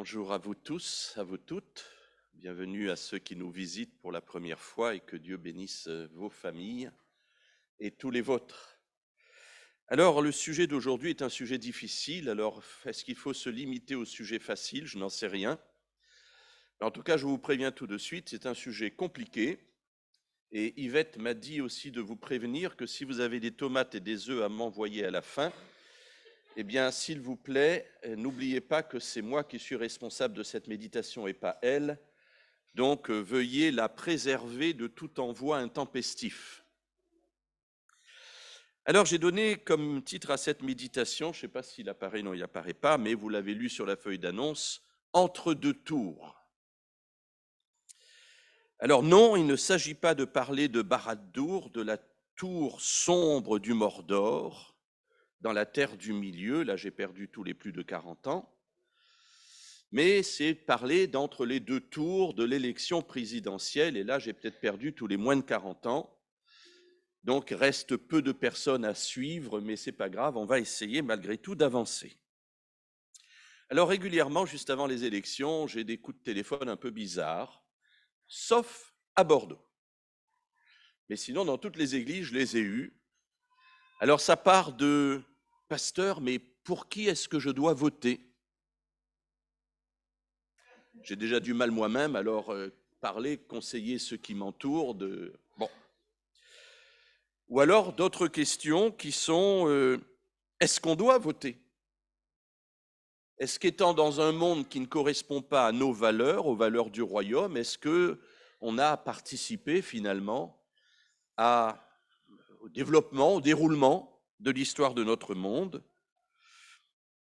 Bonjour à vous tous, à vous toutes. Bienvenue à ceux qui nous visitent pour la première fois et que Dieu bénisse vos familles et tous les vôtres. Alors, le sujet d'aujourd'hui est un sujet difficile. Alors, est-ce qu'il faut se limiter au sujet facile? Je n'en sais rien. En tout cas, je vous préviens tout de suite, c'est un sujet compliqué. Et Yvette m'a dit aussi de vous prévenir que si vous avez des tomates et des œufs à m'envoyer à la fin, eh bien, s'il vous plaît, euh, n'oubliez pas que c'est moi qui suis responsable de cette méditation et pas elle. Donc, euh, veuillez la préserver de tout envoi intempestif. Alors, j'ai donné comme titre à cette méditation, je ne sais pas s'il apparaît, non, il n'apparaît pas, mais vous l'avez lu sur la feuille d'annonce, Entre deux tours. Alors non, il ne s'agit pas de parler de Barad-dûr, de la tour sombre du Mordor, dans la terre du milieu, là j'ai perdu tous les plus de 40 ans, mais c'est parler d'entre les deux tours de l'élection présidentielle, et là j'ai peut-être perdu tous les moins de 40 ans. Donc reste peu de personnes à suivre, mais c'est pas grave, on va essayer malgré tout d'avancer. Alors régulièrement, juste avant les élections, j'ai des coups de téléphone un peu bizarres, sauf à Bordeaux. Mais sinon, dans toutes les églises, je les ai eus. Alors ça part de pasteur, mais pour qui est-ce que je dois voter? J'ai déjà du mal moi-même, alors euh, parler, conseiller ceux qui m'entourent de bon. Ou alors d'autres questions qui sont euh, est-ce qu'on doit voter? Est-ce qu'étant dans un monde qui ne correspond pas à nos valeurs, aux valeurs du royaume, est-ce que on a participé finalement au développement, au déroulement de l'histoire de notre monde.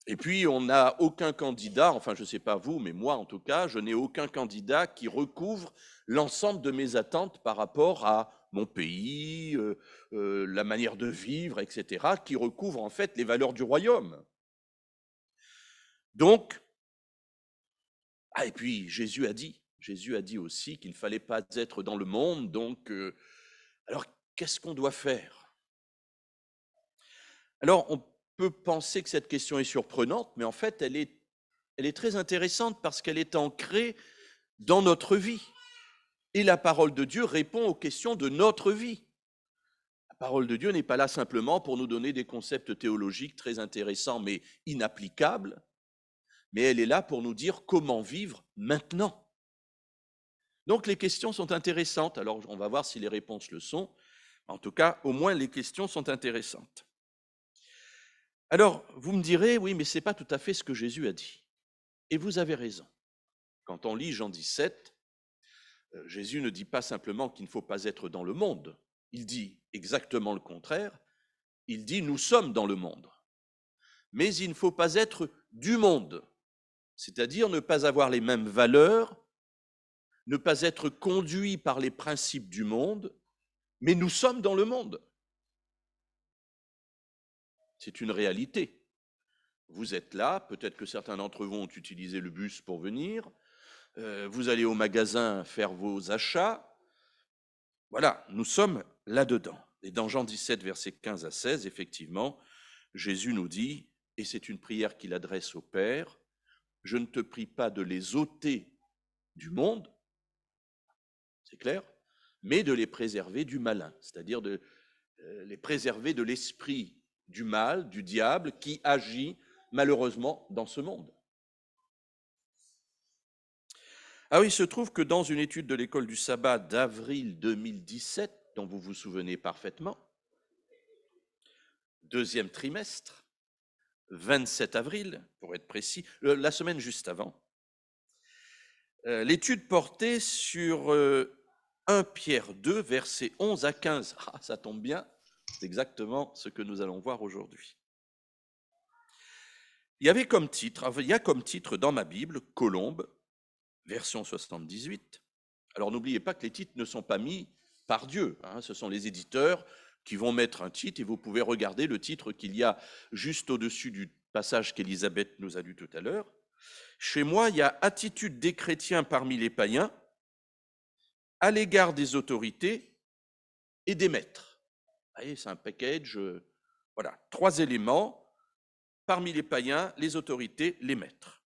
Et puis, on n'a aucun candidat, enfin, je ne sais pas vous, mais moi en tout cas, je n'ai aucun candidat qui recouvre l'ensemble de mes attentes par rapport à mon pays, euh, euh, la manière de vivre, etc., qui recouvre en fait les valeurs du royaume. Donc, ah, et puis Jésus a dit, Jésus a dit aussi qu'il ne fallait pas être dans le monde, donc, euh, alors qu'est-ce qu'on doit faire? Alors, on peut penser que cette question est surprenante, mais en fait, elle est, très intéressante parce qu'elle est ancrée dans notre vie. Et la parole de Dieu répond aux questions de notre vie. La parole de Dieu n'est pas là simplement pour nous donner des concepts théologiques très intéressants mais inapplicables, mais elle est là pour nous dire comment vivre maintenant. Donc les questions sont intéressantes. Alors on va voir si les réponses le sont. En tout cas, au moins les questions sont intéressantes. Alors, vous me direz, oui, mais ce n'est pas tout à fait ce que Jésus a dit. Et vous avez raison. Quand on lit Jean 17, euh, Jésus ne dit pas simplement qu'il ne faut pas être dans le monde. Il dit exactement le contraire. Il dit, nous sommes dans le monde. Mais il ne faut pas être du monde, c'est-à-dire ne pas avoir les mêmes valeurs, ne pas être conduit par les principes du monde, mais nous sommes dans le monde. C'est une réalité. Vous êtes là, peut-être que certains d'entre vous ont utilisé le bus pour venir, euh, vous allez au magasin faire vos achats. Voilà, nous sommes là-dedans. Et dans Jean 17, versets 15 à 16, effectivement, Jésus nous dit, et c'est une prière qu'il adresse au Père, je ne te prie pas de les ôter du monde, c'est clair, mais de les préserver du malin, c'est-à-dire de euh, les préserver de l'esprit du mal, du diable, qui agit malheureusement dans ce monde. Ah oui, il se trouve que dans une étude de l'école du sabbat d'avril 2017, dont vous vous souvenez parfaitement, deuxième trimestre, 27 avril, pour être précis, euh, la semaine juste avant, euh, l'étude portait sur 1 Pierre 2, versets 11 à 15. Ah, ça tombe bien, c'est exactement ce que nous allons voir aujourd'hui. Il y avait comme titre, il y a comme titre dans ma Bible, Colombe, version 78. Alors n'oubliez pas que les titres ne sont pas mis par Dieu, hein. ce sont les éditeurs qui vont mettre un titre et vous pouvez regarder le titre qu'il y a juste au-dessus du passage qu'Élisabeth nous a lu tout à l'heure. Chez moi, il y a attitude des chrétiens parmi les païens, à l'égard des autorités et des maîtres. C'est un package, euh, voilà, trois éléments parmi les païens, les autorités, les maîtres.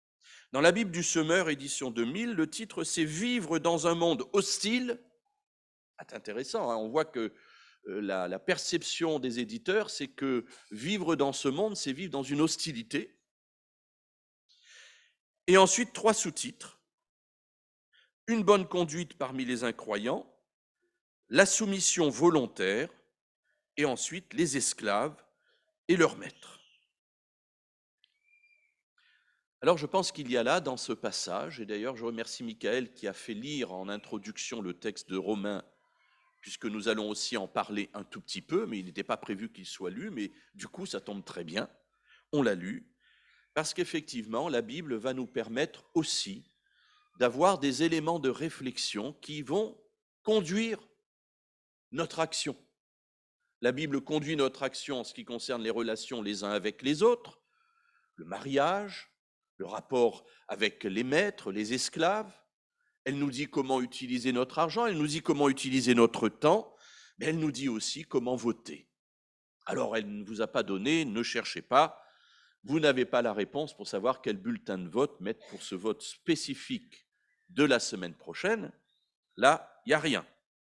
Dans la Bible du Semeur, édition 2000, le titre c'est Vivre dans un monde hostile. C'est intéressant, hein. on voit que euh, la, la perception des éditeurs, c'est que vivre dans ce monde, c'est vivre dans une hostilité. Et ensuite, trois sous-titres. Une bonne conduite parmi les incroyants, la soumission volontaire, et ensuite les esclaves et leurs maîtres. Alors je pense qu'il y a là dans ce passage, et d'ailleurs je remercie Michael qui a fait lire en introduction le texte de Romains, puisque nous allons aussi en parler un tout petit peu, mais il n'était pas prévu qu'il soit lu, mais du coup ça tombe très bien, on l'a lu, parce qu'effectivement la Bible va nous permettre aussi d'avoir des éléments de réflexion qui vont conduire notre action. La Bible conduit notre action en ce qui concerne les relations les uns avec les autres, le mariage, le rapport avec les maîtres, les esclaves. Elle nous dit comment utiliser notre argent, elle nous dit comment utiliser notre temps, mais elle nous dit aussi comment voter. Alors elle ne vous a pas donné, ne cherchez pas, vous n'avez pas la réponse pour savoir quel bulletin de vote mettre pour ce vote spécifique de la semaine prochaine. Là, il n'y a rien,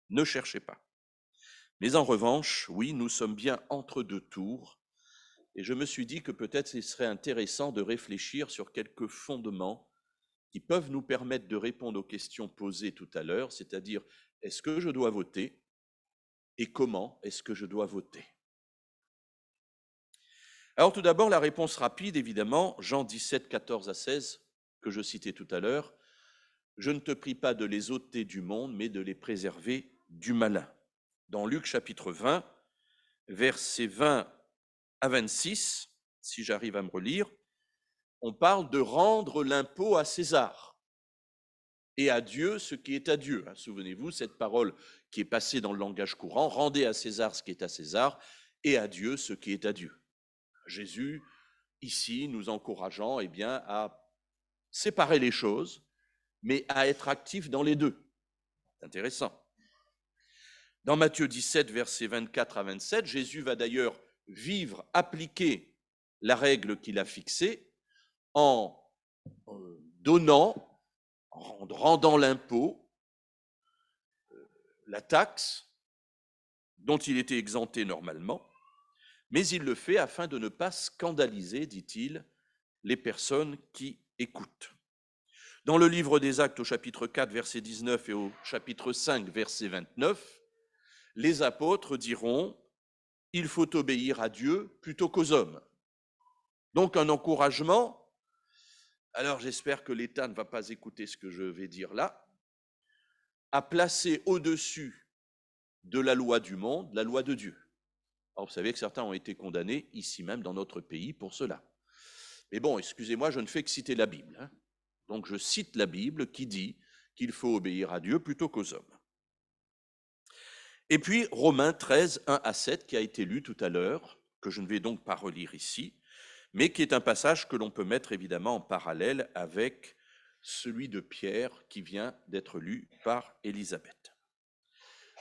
ne cherchez pas. Mais en revanche, oui, nous sommes bien entre deux tours, et je me suis dit que peut-être il serait intéressant de réfléchir sur quelques fondements qui peuvent nous permettre de répondre aux questions posées tout à l'heure, c'est-à-dire est-ce que je dois voter et comment est-ce que je dois voter? Alors tout d'abord, la réponse rapide, évidemment, Jean 17, 14 à 16, que je citais tout à l'heure, je ne te prie pas de les ôter du monde, mais de les préserver du malin dans Luc chapitre 20, versets 20 à 26, si j'arrive à me relire, on parle de rendre l'impôt à César et à Dieu ce qui est à Dieu. Hein, souvenez-vous, cette parole qui est passée dans le langage courant, rendez à César ce qui est à César et à Dieu ce qui est à Dieu. Jésus, ici, nous encourageant eh à séparer les choses, mais à être actif dans les deux. Intéressant. Dans Matthieu 17, versets 24 à 27, Jésus va d'ailleurs vivre, appliquer la règle qu'il a fixée en euh, donnant, en rendant l'impôt, euh, la taxe dont il était exempté normalement, mais il le fait afin de ne pas scandaliser, dit-il, les personnes qui écoutent. Dans le livre des Actes au chapitre 4, verset 19 et au chapitre 5, verset 29, les apôtres diront, il faut obéir à Dieu plutôt qu'aux hommes. Donc un encouragement, alors j'espère que l'État ne va pas écouter ce que je vais dire là, à placer au-dessus de la loi du monde la loi de Dieu. Alors vous savez que certains ont été condamnés ici même dans notre pays pour cela. Mais bon, excusez-moi, je ne fais que citer la Bible. Hein. Donc je cite la Bible qui dit qu'il faut obéir à Dieu plutôt qu'aux hommes. Et puis Romains 13, 1 à 7, qui a été lu tout à l'heure, que je ne vais donc pas relire ici, mais qui est un passage que l'on peut mettre évidemment en parallèle avec celui de Pierre qui vient d'être lu par Élisabeth.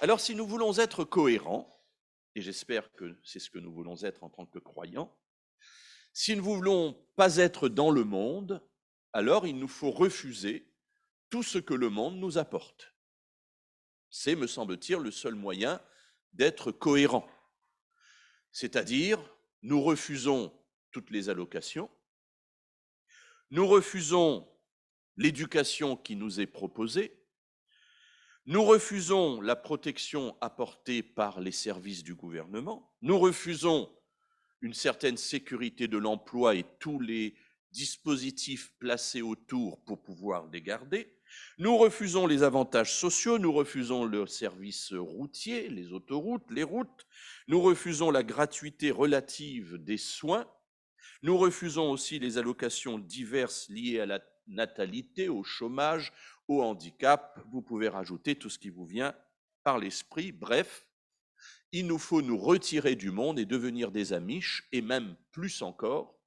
Alors si nous voulons être cohérents, et j'espère que c'est ce que nous voulons être en tant que croyants, si nous ne voulons pas être dans le monde, alors il nous faut refuser tout ce que le monde nous apporte. C'est, me semble-t-il, le seul moyen d'être cohérent. C'est-à-dire, nous refusons toutes les allocations, nous refusons l'éducation qui nous est proposée, nous refusons la protection apportée par les services du gouvernement, nous refusons une certaine sécurité de l'emploi et tous les dispositifs placés autour pour pouvoir les garder, nous refusons les avantages sociaux, nous refusons le service routier, les autoroutes, les routes, nous refusons la gratuité relative des soins, nous refusons aussi les allocations diverses liées à la natalité, au chômage, au handicap. Vous pouvez rajouter tout ce qui vous vient par l'esprit. Bref, il nous faut nous retirer du monde et devenir des Amish, et même plus encore,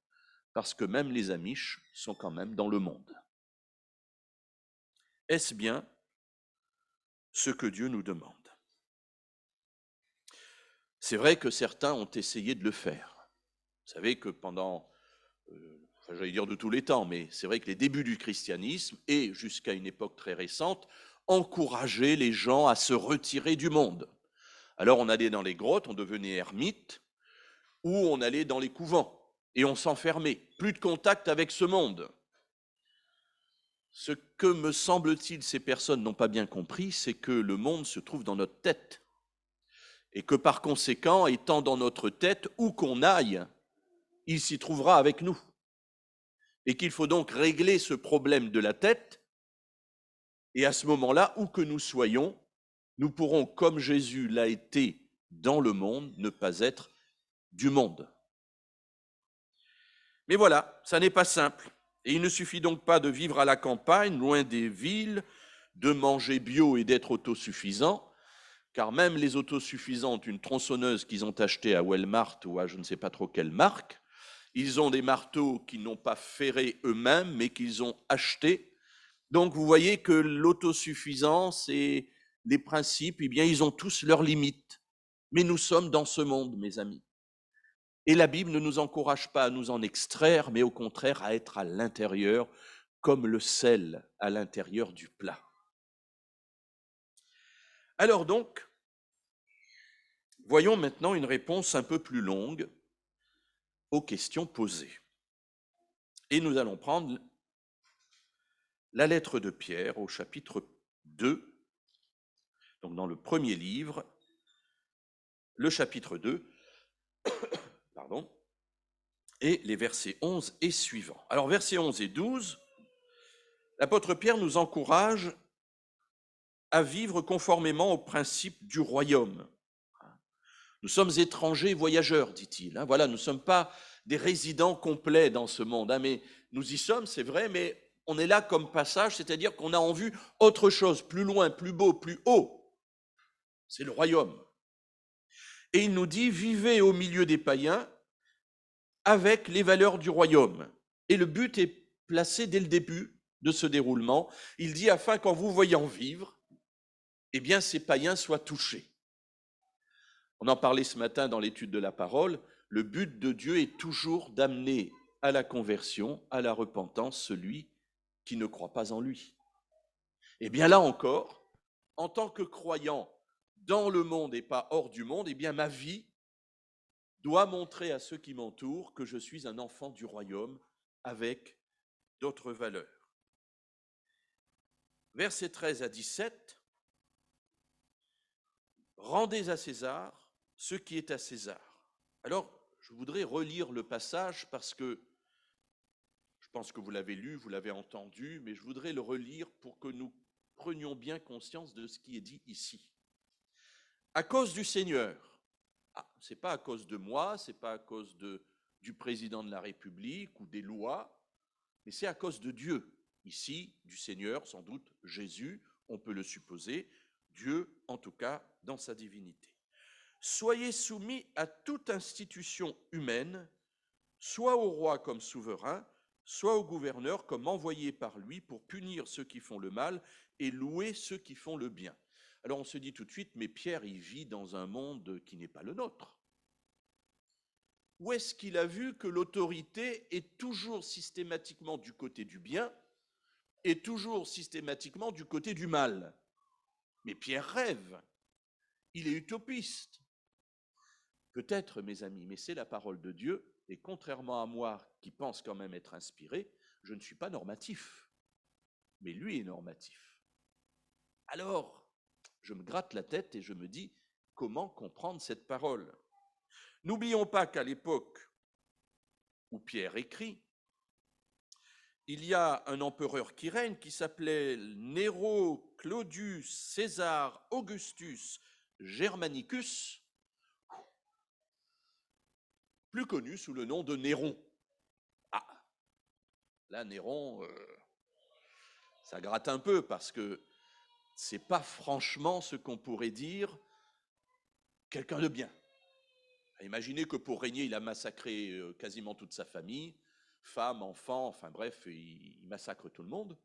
parce que même les Amish sont quand même dans le monde. Est-ce bien ce que Dieu nous demande? C'est vrai que certains ont essayé de le faire. Vous savez que pendant, euh, j'allais dire de tous les temps, mais c'est vrai que les débuts du christianisme, et jusqu'à une époque très récente, encourageaient les gens à se retirer du monde. Alors on allait dans les grottes, on devenait ermite, ou on allait dans les couvents, et on s'enfermait. Plus de contact avec ce monde. Ce que, me semble-t-il, ces personnes n'ont pas bien compris, c'est que le monde se trouve dans notre tête. Et que par conséquent, étant dans notre tête, où qu'on aille, il s'y trouvera avec nous. Et qu'il faut donc régler ce problème de la tête. Et à ce moment-là, où que nous soyons, nous pourrons, comme Jésus l'a été dans le monde, ne pas être du monde. Mais voilà, ça n'est pas simple. Et il ne suffit donc pas de vivre à la campagne, loin des villes, de manger bio et d'être autosuffisant, car même les autosuffisants ont une tronçonneuse qu'ils ont achetée à Walmart ou à je ne sais pas trop quelle marque. Ils ont des marteaux qu'ils n'ont pas ferrés eux-mêmes, mais qu'ils ont achetés. Donc vous voyez que l'autosuffisance et les principes, eh bien, ils ont tous leurs limites. Mais nous sommes dans ce monde, mes amis. Et la Bible ne nous encourage pas à nous en extraire, mais au contraire à être à l'intérieur, comme le sel à l'intérieur du plat. Alors donc, voyons maintenant une réponse un peu plus longue aux questions posées. Et nous allons prendre la lettre de Pierre au chapitre 2, donc dans le premier livre, le chapitre 2, et les versets 11 et suivants. Alors versets 11 et 12, l'apôtre Pierre nous encourage à vivre conformément aux principes du royaume. Nous sommes étrangers voyageurs, dit-il. Hein. Voilà, nous ne sommes pas des résidents complets dans ce monde, hein, mais nous y sommes, c'est vrai, mais on est là comme passage, c'est-à-dire qu'on a en vue autre chose, plus loin, plus beau, plus haut. C'est le royaume. Et il nous dit, vivez au milieu des païens avec les valeurs du royaume. Et le but est placé dès le début de ce déroulement. Il dit, afin qu'en vous voyant vivre, eh bien, ces païens soient touchés. On en parlait ce matin dans l'étude de la parole. Le but de Dieu est toujours d'amener à la conversion, à la repentance, celui qui ne croit pas en lui. Et eh bien là encore, en tant que croyant dans le monde et pas hors du monde, eh bien ma vie doit montrer à ceux qui m'entourent que je suis un enfant du royaume avec d'autres valeurs. Versets 13 à 17. Rendez à César ce qui est à César. Alors, je voudrais relire le passage parce que je pense que vous l'avez lu, vous l'avez entendu, mais je voudrais le relire pour que nous prenions bien conscience de ce qui est dit ici. À cause du Seigneur, ah, ce n'est pas à cause de moi, ce n'est pas à cause du président de la République ou des lois, mais c'est à cause de Dieu. Ici, du Seigneur, sans doute Jésus, on peut le supposer, Dieu en tout cas dans sa divinité. Soyez soumis à toute institution humaine, soit au roi comme souverain, soit au gouverneur comme envoyé par lui pour punir ceux qui font le mal et louer ceux qui font le bien. Alors on se dit tout de suite, mais Pierre, il vit dans un monde qui n'est pas le nôtre. Où est-ce qu'il a vu que l'autorité est toujours systématiquement du côté du bien et toujours systématiquement du côté du mal? Mais Pierre rêve, il est utopiste. Peut-être, mes amis, mais c'est la parole de Dieu, et contrairement à moi qui pense quand même être inspiré, je ne suis pas normatif, mais lui est normatif. Alors, je me gratte la tête et je me dis comment comprendre cette parole? N'oublions pas qu'à l'époque où Pierre écrit, il y a un empereur qui règne qui s'appelait Nero Claudius César Augustus Germanicus, plus connu sous le nom de Néron. Ah, là, Néron, euh, ça gratte un peu parce que c'est pas franchement ce qu'on pourrait dire quelqu'un de bien. Imaginez que pour régner, il a massacré euh, quasiment toute sa famille, femmes, enfants, enfin bref, il massacre tout le monde.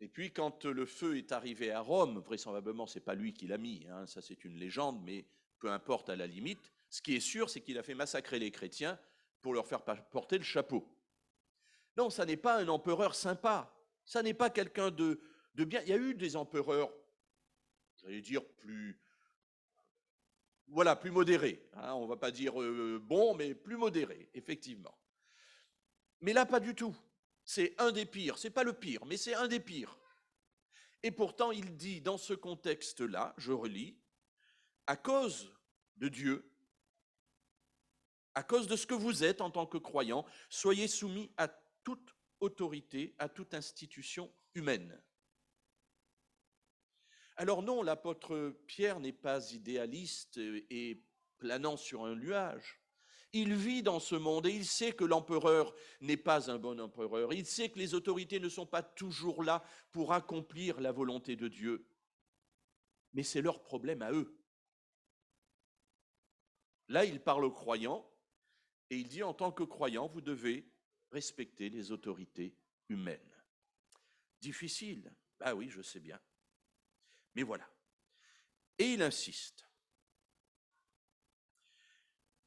Et puis quand le feu est arrivé à Rome, vraisemblablement c'est pas lui qui l'a mis, hein, ça c'est une légende, mais peu importe à la limite. Ce qui est sûr, c'est qu'il a fait massacrer les chrétiens pour leur faire porter le chapeau. Non, ça n'est pas un empereur sympa. Ça n'est pas quelqu'un de, Il y a eu des empereurs, j'allais dire, plus, voilà, plus modérés. Hein, on ne va pas dire euh, bon, mais plus modérés, effectivement. Mais là, pas du tout. C'est un des pires. C'est pas le pire, mais c'est un des pires. Et pourtant, il dit dans ce contexte-là, je relis, à cause de Dieu, à cause de ce que vous êtes en tant que croyant, soyez soumis à toute autorité, à toute institution humaine. Alors non, l'apôtre Pierre n'est pas idéaliste et planant sur un nuage. Il vit dans ce monde et il sait que l'empereur n'est pas un bon empereur. Il sait que les autorités ne sont pas toujours là pour accomplir la volonté de Dieu. Mais c'est leur problème à eux. Là, il parle aux croyants et il dit en tant que croyant, vous devez respecter les autorités humaines. Difficile, ah oui, je sais bien. Mais voilà. Et il insiste.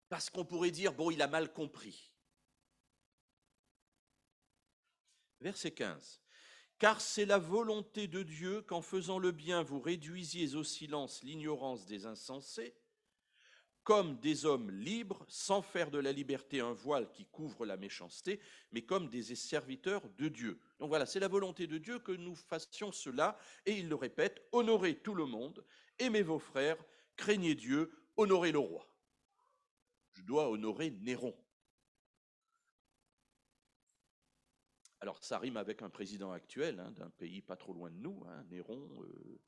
Parce qu'on pourrait dire, bon, il a mal compris. Verset 15. Car c'est la volonté de Dieu qu'en faisant le bien, vous réduisiez au silence l'ignorance des insensés, comme des hommes libres, sans faire de la liberté un voile qui couvre la méchanceté, mais comme des serviteurs de Dieu. Donc voilà, c'est la volonté de Dieu que nous fassions cela, et il le répète, honorez tout le monde, aimez vos frères, craignez Dieu, honorez le roi je dois honorer Néron. Alors ça rime avec un président actuel hein, d'un pays pas trop loin de nous, hein, Néron. Euh,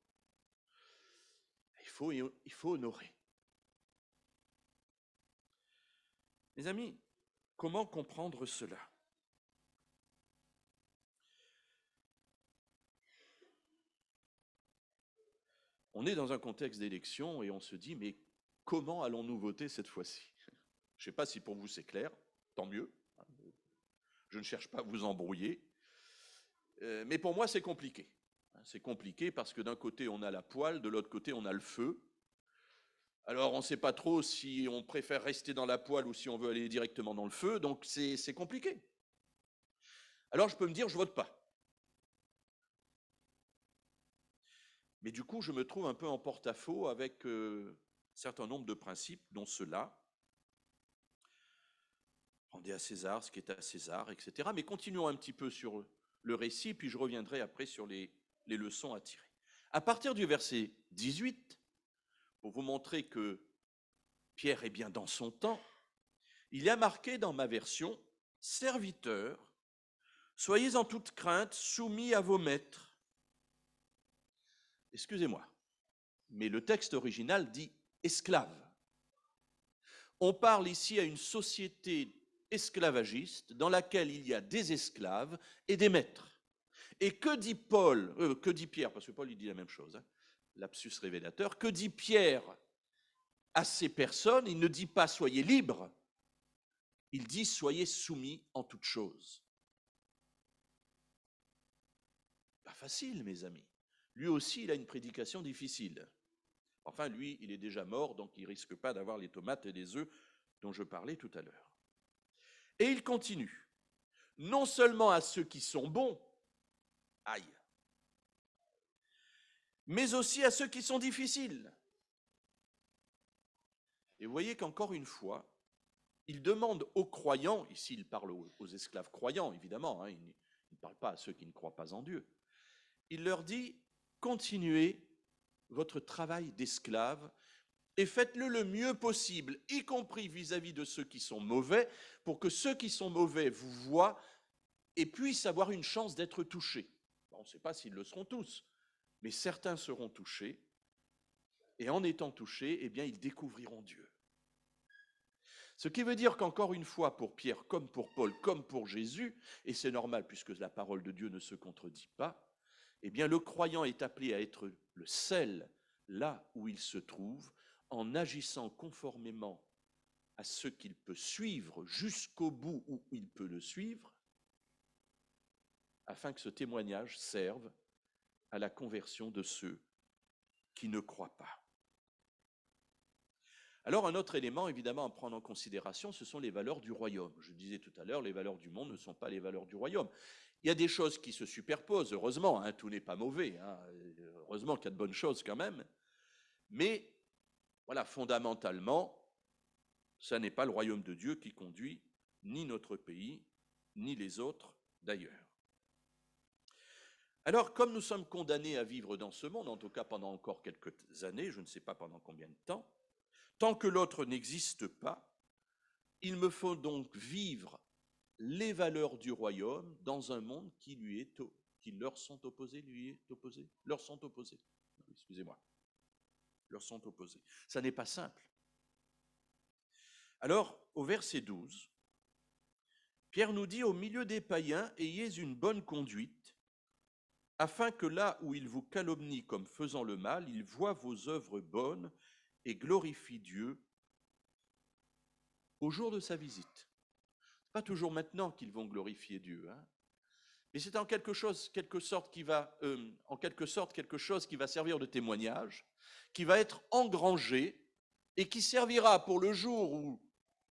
il, faut, il faut honorer. Mes amis, comment comprendre cela? On est dans un contexte d'élection et on se dit, mais comment allons-nous voter cette fois-ci? Je ne sais pas si pour vous c'est clair, tant mieux. Je ne cherche pas à vous embrouiller. Euh, mais pour moi, c'est compliqué. C'est compliqué parce que d'un côté, on a la poêle, de l'autre côté, on a le feu. Alors, on ne sait pas trop si on préfère rester dans la poêle ou si on veut aller directement dans le feu, donc c'est compliqué. Alors, je peux me dire, je vote pas. Mais du coup, je me trouve un peu en porte-à-faux avec euh, un certain nombre de principes, dont ceux-là. Rendez à César ce qui est à César, etc. Mais continuons un petit peu sur le récit, puis je reviendrai après sur les, les leçons à tirer. À partir du verset 18, pour vous montrer que Pierre est bien dans son temps, il y a marqué dans ma version Serviteurs, soyez en toute crainte soumis à vos maîtres. Excusez-moi, mais le texte original dit esclaves. On parle ici à une société esclavagiste dans laquelle il y a des esclaves et des maîtres. Et que dit Paul, euh, que dit Pierre, parce que Paul dit la même chose, hein, lapsus révélateur, que dit Pierre à ces personnes? Il ne dit pas soyez libres, il dit soyez soumis en toutes choses. Pas facile, mes amis. Lui aussi, il a une prédication difficile. Enfin, lui, il est déjà mort, donc il risque pas d'avoir les tomates et les œufs dont je parlais tout à l'heure. Et il continue. Non seulement à ceux qui sont bons, aïe, mais aussi à ceux qui sont difficiles. Et vous voyez qu'encore une fois, il demande aux croyants, ici il parle aux, esclaves croyants évidemment, hein, il ne parle pas à ceux qui ne croient pas en Dieu, il leur dit, continuez votre travail d'esclave et faites-le le mieux possible, y compris vis-à-vis de ceux qui sont mauvais, pour que ceux qui sont mauvais vous voient et puissent avoir une chance d'être touchés. On ne sait pas s'ils le seront tous, mais certains seront touchés, et en étant touchés, eh bien, ils découvriront Dieu. Ce qui veut dire qu'encore une fois, pour Pierre, comme pour Paul, comme pour Jésus, et c'est normal puisque la parole de Dieu ne se contredit pas, eh bien, le croyant est appelé à être le sel là où il se trouve, en agissant conformément à ce qu'il peut suivre jusqu'au bout où il peut le suivre, afin que ce témoignage serve à la conversion de ceux qui ne croient pas. Alors un autre élément évidemment à prendre en considération, ce sont les valeurs du royaume. Je disais tout à l'heure, les valeurs du monde ne sont pas les valeurs du royaume. Il y a des choses qui se superposent, heureusement, hein, tout n'est pas mauvais, hein, heureusement qu'il y a de bonnes choses quand même, mais voilà, fondamentalement, ce n'est pas le royaume de Dieu qui conduit ni notre pays, ni les autres d'ailleurs. Alors, comme nous sommes condamnés à vivre dans ce monde, en tout cas pendant encore quelques années, je ne sais pas pendant combien de temps, tant que l'autre n'existe pas, il me faut donc vivre les valeurs du royaume dans un monde qui lui est qui leur sont opposés, lui est opposé, leur. Excusez-moi, leur sont opposés. Ça n'est pas simple. Alors, au verset 12, Pierre nous dit, au milieu des païens, ayez une bonne conduite, afin que là où ils vous calomnient comme faisant le mal, ils voient vos œuvres bonnes et glorifient Dieu au jour de sa visite. Pas toujours maintenant qu'ils vont glorifier Dieu, hein. mais c'est en quelque chose, quelque sorte qui va, euh, en quelque sorte quelque chose qui va servir de témoignage, qui va être engrangé et qui servira pour le jour où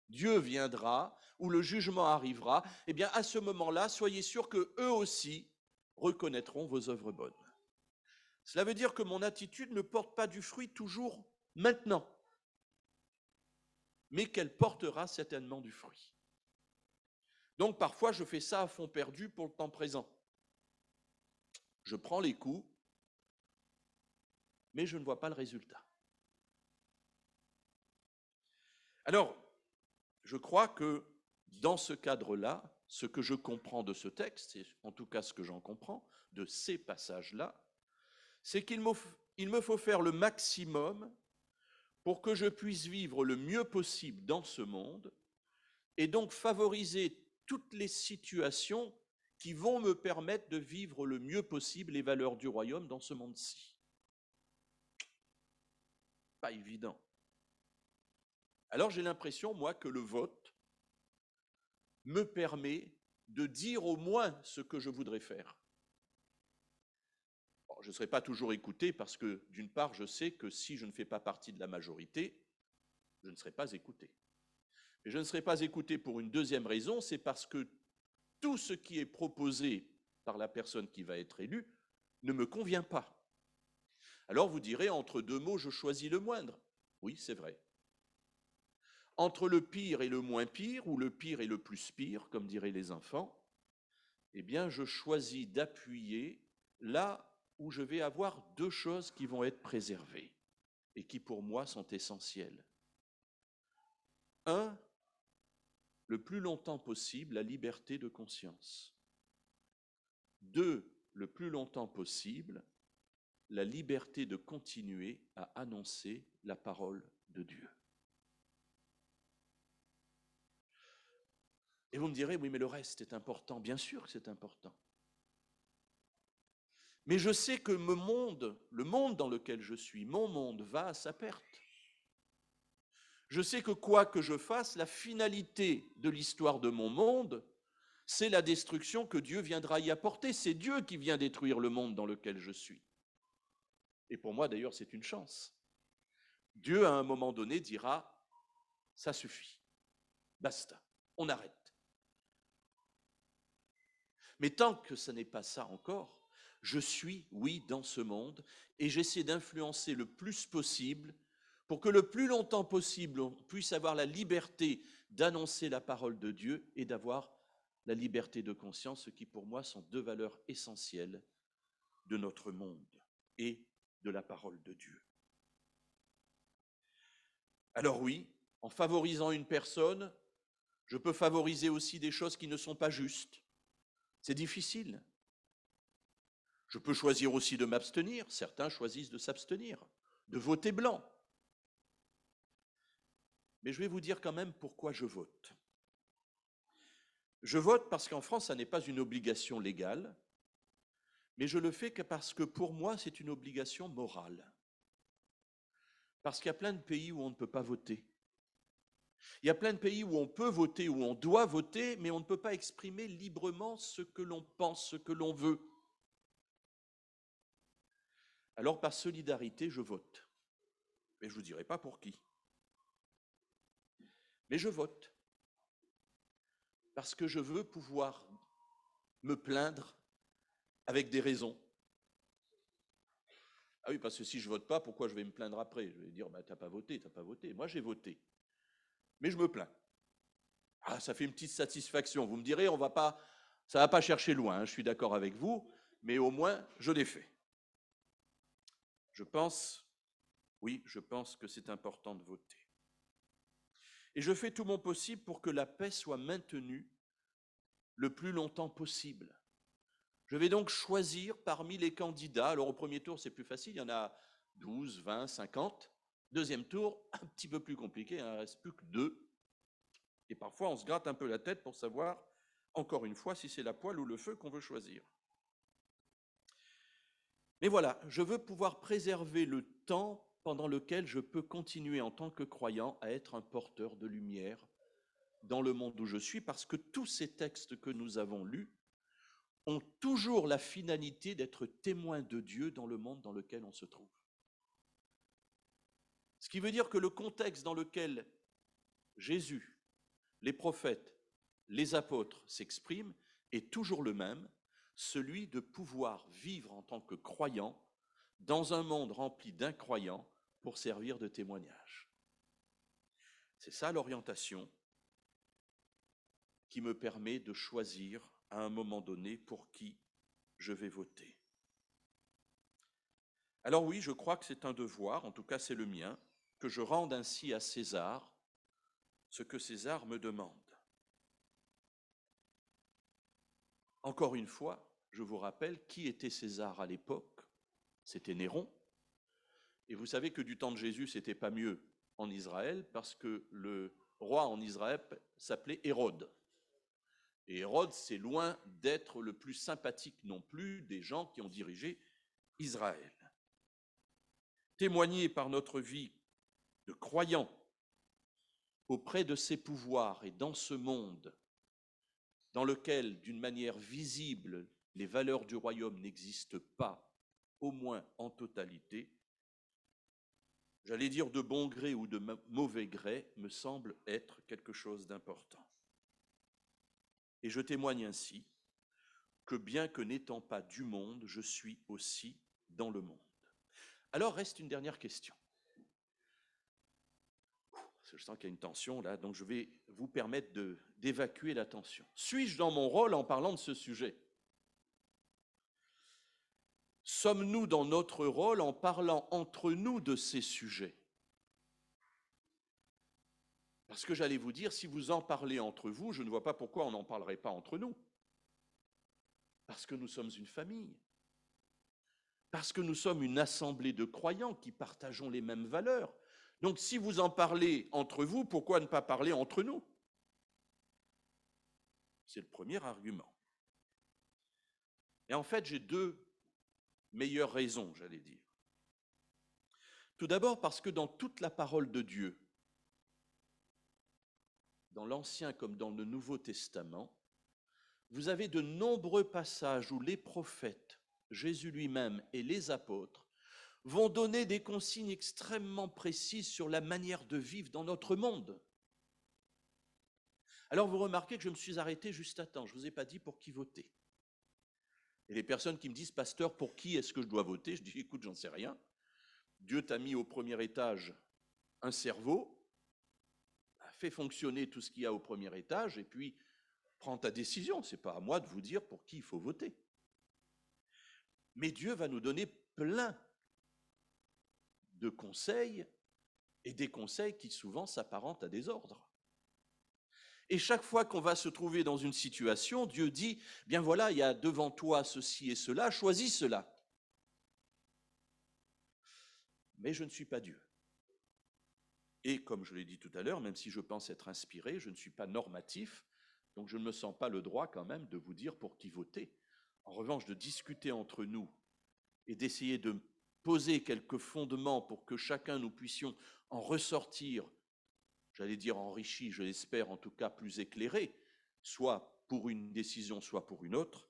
Dieu viendra, où le jugement arrivera. Eh bien, à ce moment-là, soyez sûrs que eux aussi reconnaîtront vos œuvres bonnes. Cela veut dire que mon attitude ne porte pas du fruit toujours maintenant, mais qu'elle portera certainement du fruit. Donc parfois, je fais ça à fond perdu pour le temps présent. Je prends les coups, mais je ne vois pas le résultat. Alors, je crois que dans ce cadre-là, ce que je comprends de ce texte, en tout cas ce que j'en comprends de ces passages-là, c'est qu'il me faut faire le maximum pour que je puisse vivre le mieux possible dans ce monde et donc favoriser toutes les situations qui vont me permettre de vivre le mieux possible les valeurs du royaume dans ce monde-ci. Pas évident. Alors j'ai l'impression, moi, que le vote me permet de dire au moins ce que je voudrais faire. je ne serai pas toujours écouté parce que, d'une part, je sais que si je ne fais pas partie de la majorité, je ne serai pas écouté. Et je ne serai pas écouté pour une deuxième raison, c'est parce que tout ce qui est proposé par la personne qui va être élue ne me convient pas. Alors vous direz, entre deux mots, je choisis le moindre. Oui, c'est vrai entre le pire et le moins pire, ou le pire et le plus pire, comme diraient les enfants, eh bien, je choisis d'appuyer là où je vais avoir deux choses qui vont être préservées et qui pour moi sont essentielles. Un, le plus longtemps possible, la liberté de conscience. Deux, le plus longtemps possible, la liberté de continuer à annoncer la parole de Dieu. Et vous me direz, oui, mais le reste est important. Bien sûr que c'est important. Mais je sais que mon monde, le monde dans lequel je suis, mon monde va à sa perte. Je sais que quoi que je fasse, la finalité de l'histoire de mon monde, c'est la destruction que Dieu viendra y apporter. C'est Dieu qui vient détruire le monde dans lequel je suis. Et pour moi, d'ailleurs, c'est une chance. Dieu, à un moment donné, dira, ça suffit, basta, on arrête. Mais tant que ce n'est pas ça encore, je suis, oui, dans ce monde, et j'essaie d'influencer le plus possible pour que le plus longtemps possible, on puisse avoir la liberté d'annoncer la parole de Dieu et d'avoir la liberté de conscience, ce qui pour moi sont deux valeurs essentielles de notre monde et de la parole de Dieu. Alors oui, en favorisant une personne, je peux favoriser aussi des choses qui ne sont pas justes. C'est difficile. Je peux choisir aussi de m'abstenir. Certains choisissent de s'abstenir, de voter blanc. Mais je vais vous dire quand même pourquoi je vote. Je vote parce qu'en France, ça n'est pas une obligation légale, mais je le fais que parce que pour moi, c'est une obligation morale. Parce qu'il y a plein de pays où on ne peut pas voter. Il y a plein de pays où on peut voter, où on doit voter, mais on ne peut pas exprimer librement ce que l'on pense, ce que l'on veut. Alors par solidarité, je vote. Mais je ne vous dirai pas pour qui. Mais je vote. Parce que je veux pouvoir me plaindre avec des raisons. Ah oui, parce que si je vote pas, pourquoi je vais me plaindre après? Je vais dire, bah, tu n'as pas voté, tu n'as pas voté. Moi, j'ai voté. Mais je me plains. Ah, ça fait une petite satisfaction. Vous me direz, on va pas, ça ne va pas chercher loin, hein, je suis d'accord avec vous, mais au moins, je l'ai fait. Je pense, oui, je pense que c'est important de voter. Et je fais tout mon possible pour que la paix soit maintenue le plus longtemps possible. Je vais donc choisir parmi les candidats. Alors au premier tour, c'est plus facile, il y en a 12, 20, 50. Deuxième tour, un petit peu plus compliqué, hein, il ne reste plus que deux. Et parfois, on se gratte un peu la tête pour savoir, encore une fois, si c'est la poêle ou le feu qu'on veut choisir. Mais voilà, je veux pouvoir préserver le temps pendant lequel je peux continuer en tant que croyant à être un porteur de lumière dans le monde où je suis, parce que tous ces textes que nous avons lus ont toujours la finalité d'être témoins de Dieu dans le monde dans lequel on se trouve. Ce qui veut dire que le contexte dans lequel Jésus, les prophètes, les apôtres s'expriment est toujours le même, celui de pouvoir vivre en tant que croyant dans un monde rempli d'incroyants pour servir de témoignage. C'est ça l'orientation qui me permet de choisir à un moment donné pour qui je vais voter. Alors oui, je crois que c'est un devoir, en tout cas c'est le mien, que je rende ainsi à César ce que César me demande. Encore une fois, je vous rappelle qui était César à l'époque. C'était Néron. Et vous savez que du temps de Jésus, c'était pas mieux en Israël parce que le roi en Israël s'appelait Hérode. Et Hérode, c'est loin d'être le plus sympathique non plus des gens qui ont dirigé Israël. Témoigner par notre vie de croyants auprès de ces pouvoirs et dans ce monde dans lequel, d'une manière visible, les valeurs du royaume n'existent pas, au moins en totalité, j'allais dire de bon gré ou de mauvais gré, me semble être quelque chose d'important. Et je témoigne ainsi que bien que n'étant pas du monde, je suis aussi dans le monde. Alors reste une dernière question. Je sens qu'il y a une tension là, donc je vais vous permettre d'évacuer la tension. Suis-je dans mon rôle en parlant de ce sujet? Sommes-nous dans notre rôle en parlant entre nous de ces sujets? Parce que j'allais vous dire, si vous en parlez entre vous, je ne vois pas pourquoi on n'en parlerait pas entre nous. Parce que nous sommes une famille. Parce que nous sommes une assemblée de croyants qui partageons les mêmes valeurs. Donc si vous en parlez entre vous, pourquoi ne pas parler entre nous? C'est le premier argument. Et en fait, j'ai deux meilleures raisons, j'allais dire. Tout d'abord parce que dans toute la parole de Dieu, dans l'Ancien comme dans le Nouveau Testament, vous avez de nombreux passages où les prophètes, Jésus lui-même et les apôtres vont donner des consignes extrêmement précises sur la manière de vivre dans notre monde. Alors vous remarquez que je me suis arrêté juste à temps, je ne vous ai pas dit pour qui voter. Et les personnes qui me disent, pasteur, pour qui est-ce que je dois voter? Je dis, écoute, j'en sais rien. Dieu t'a mis au premier étage un cerveau, fais fonctionner tout ce qu'il y a au premier étage et puis prends ta décision. Ce n'est pas à moi de vous dire pour qui il faut voter. Mais Dieu va nous donner plein de conseils et des conseils qui souvent s'apparentent à des ordres. Et chaque fois qu'on va se trouver dans une situation, Dieu dit, bien voilà, il y a devant toi ceci et cela, choisis cela. Mais je ne suis pas Dieu. Et comme je l'ai dit tout à l'heure, même si je pense être inspiré, je ne suis pas normatif, donc je ne me sens pas le droit quand même de vous dire pour qui voter. En revanche, de discuter entre nous et d'essayer de poser quelques fondements pour que chacun nous puissions en ressortir, j'allais dire enrichi, je l'espère en tout cas plus éclairé, soit pour une décision, soit pour une autre,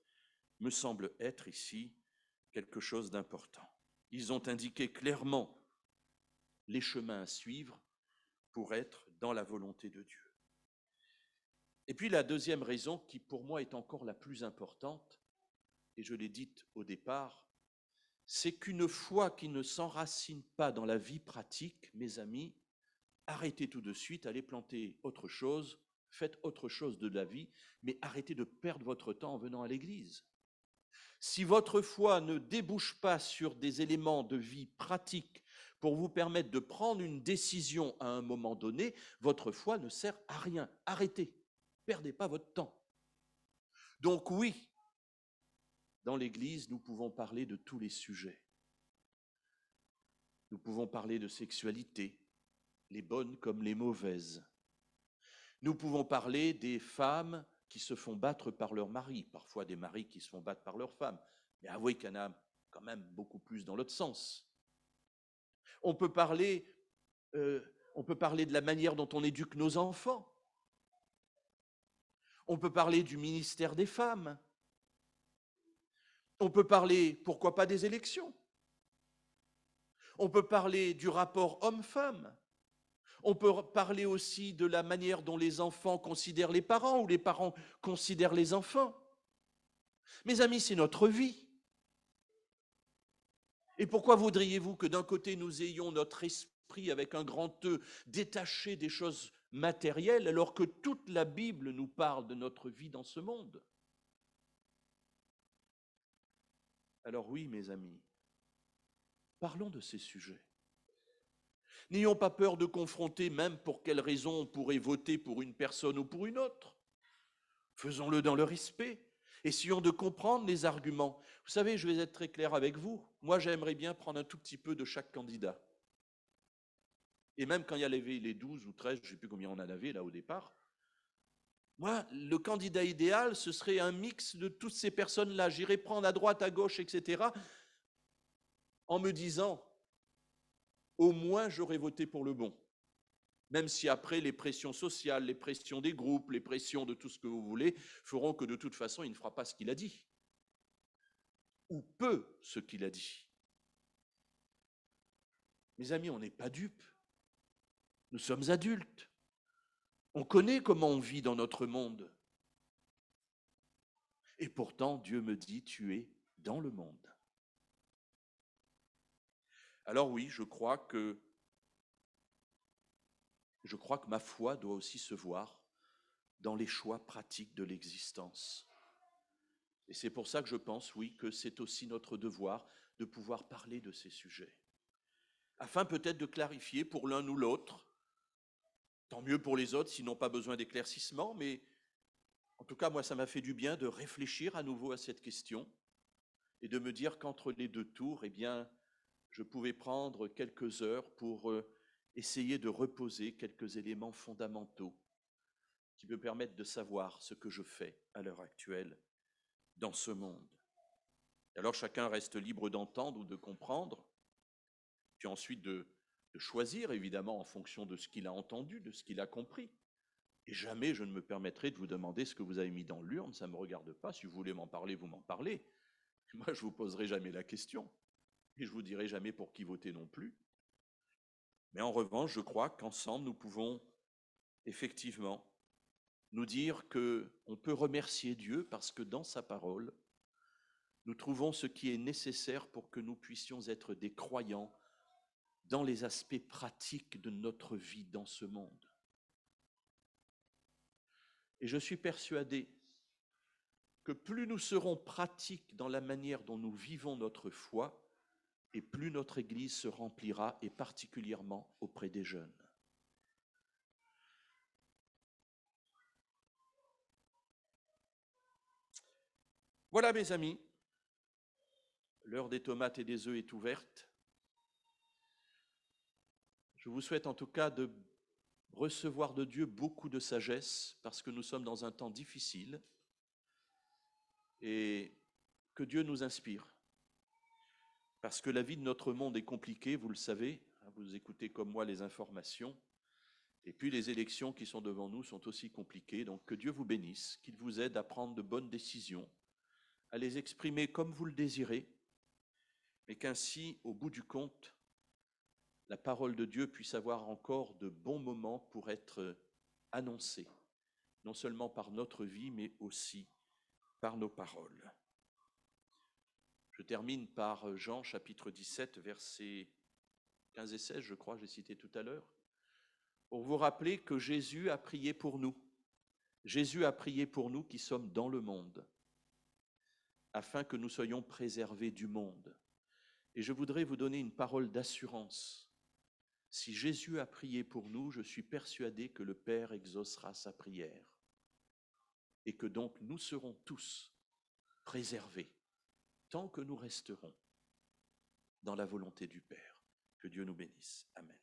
me semble être ici quelque chose d'important. Ils ont indiqué clairement les chemins à suivre pour être dans la volonté de Dieu. Et puis la deuxième raison, qui pour moi est encore la plus importante, et je l'ai dite au départ, c'est qu'une foi qui ne s'enracine pas dans la vie pratique, mes amis, arrêtez tout de suite, allez planter autre chose, faites autre chose de la vie, mais arrêtez de perdre votre temps en venant à l'église. Si votre foi ne débouche pas sur des éléments de vie pratique pour vous permettre de prendre une décision à un moment donné, votre foi ne sert à rien. Arrêtez, perdez pas votre temps. Donc oui, dans l'Église, nous pouvons parler de tous les sujets. Nous pouvons parler de sexualité, les bonnes comme les mauvaises. Nous pouvons parler des femmes qui se font battre par leur mari, parfois des maris qui se font battre par leurs femmes. Mais avouez qu'il y en a quand même beaucoup plus dans l'autre sens. On peut parler, euh, on peut parler de la manière dont on éduque nos enfants. On peut parler du ministère des femmes. On peut parler, pourquoi pas, des élections. On peut parler du rapport homme-femme. On peut parler aussi de la manière dont les enfants considèrent les parents ou les parents considèrent les enfants. Mes amis, c'est notre vie. Et pourquoi voudriez-vous que d'un côté nous ayons notre esprit avec un grand E détaché des choses matérielles alors que toute la Bible nous parle de notre vie dans ce monde? Alors oui, mes amis, parlons de ces sujets. N'ayons pas peur de confronter même pour quelle raison on pourrait voter pour une personne ou pour une autre. Faisons-le dans le respect. Essayons de comprendre les arguments. Vous savez, je vais être très clair avec vous. Moi, j'aimerais bien prendre un tout petit peu de chaque candidat. Et même quand il y avait les 12 ou 13, je ne sais plus combien on en avait là au départ, moi, le candidat idéal, ce serait un mix de toutes ces personnes-là. J'irais prendre à droite, à gauche, etc., en me disant, au moins j'aurais voté pour le bon. Même si après les pressions sociales, les pressions des groupes, les pressions de tout ce que vous voulez feront que de toute façon il ne fera pas ce qu'il a dit. Ou peu ce qu'il a dit. Mes amis, on n'est pas dupes. Nous sommes adultes. On connaît comment on vit dans notre monde. Et pourtant, Dieu me dit, tu es dans le monde. Alors oui, je crois que je crois que ma foi doit aussi se voir dans les choix pratiques de l'existence. Et c'est pour ça que je pense, oui, que c'est aussi notre devoir de pouvoir parler de ces sujets, afin peut-être de clarifier pour l'un ou l'autre Tant mieux pour les autres s'ils n'ont pas besoin d'éclaircissement, mais en tout cas, moi, ça m'a fait du bien de réfléchir à nouveau à cette question et de me dire qu'entre les deux tours, eh bien, je pouvais prendre quelques heures pour euh, essayer de reposer quelques éléments fondamentaux qui me permettent de savoir ce que je fais à l'heure actuelle dans ce monde. alors chacun reste libre d'entendre ou de comprendre, puis ensuite de de choisir évidemment en fonction de ce qu'il a entendu, de ce qu'il a compris. Et jamais je ne me permettrai de vous demander ce que vous avez mis dans l'urne, ça ne me regarde pas. Si vous voulez m'en parler, vous m'en parlez. Moi, je vous poserai jamais la question. Et je vous dirai jamais pour qui voter non plus. Mais en revanche, je crois qu'ensemble, nous pouvons effectivement nous dire que on peut remercier Dieu parce que dans sa parole, nous trouvons ce qui est nécessaire pour que nous puissions être des croyants dans les aspects pratiques de notre vie dans ce monde. Et je suis persuadé que plus nous serons pratiques dans la manière dont nous vivons notre foi, et plus notre Église se remplira, et particulièrement auprès des jeunes. Voilà mes amis, l'heure des tomates et des œufs est ouverte. Je vous souhaite en tout cas de recevoir de Dieu beaucoup de sagesse parce que nous sommes dans un temps difficile et que Dieu nous inspire. Parce que la vie de notre monde est compliquée, vous le savez, hein, vous écoutez comme moi les informations, et puis les élections qui sont devant nous sont aussi compliquées, donc que Dieu vous bénisse, qu'il vous aide à prendre de bonnes décisions, à les exprimer comme vous le désirez, mais qu'ainsi, au bout du compte, la parole de Dieu puisse avoir encore de bons moments pour être annoncée, non seulement par notre vie, mais aussi par nos paroles. Je termine par Jean chapitre 17, versets 15 et 16, je crois, j'ai cité tout à l'heure, pour vous rappeler que Jésus a prié pour nous. Jésus a prié pour nous qui sommes dans le monde, afin que nous soyons préservés du monde. Et je voudrais vous donner une parole d'assurance. Si Jésus a prié pour nous, je suis persuadé que le Père exaucera sa prière et que donc nous serons tous préservés tant que nous resterons dans la volonté du Père. Que Dieu nous bénisse. Amen.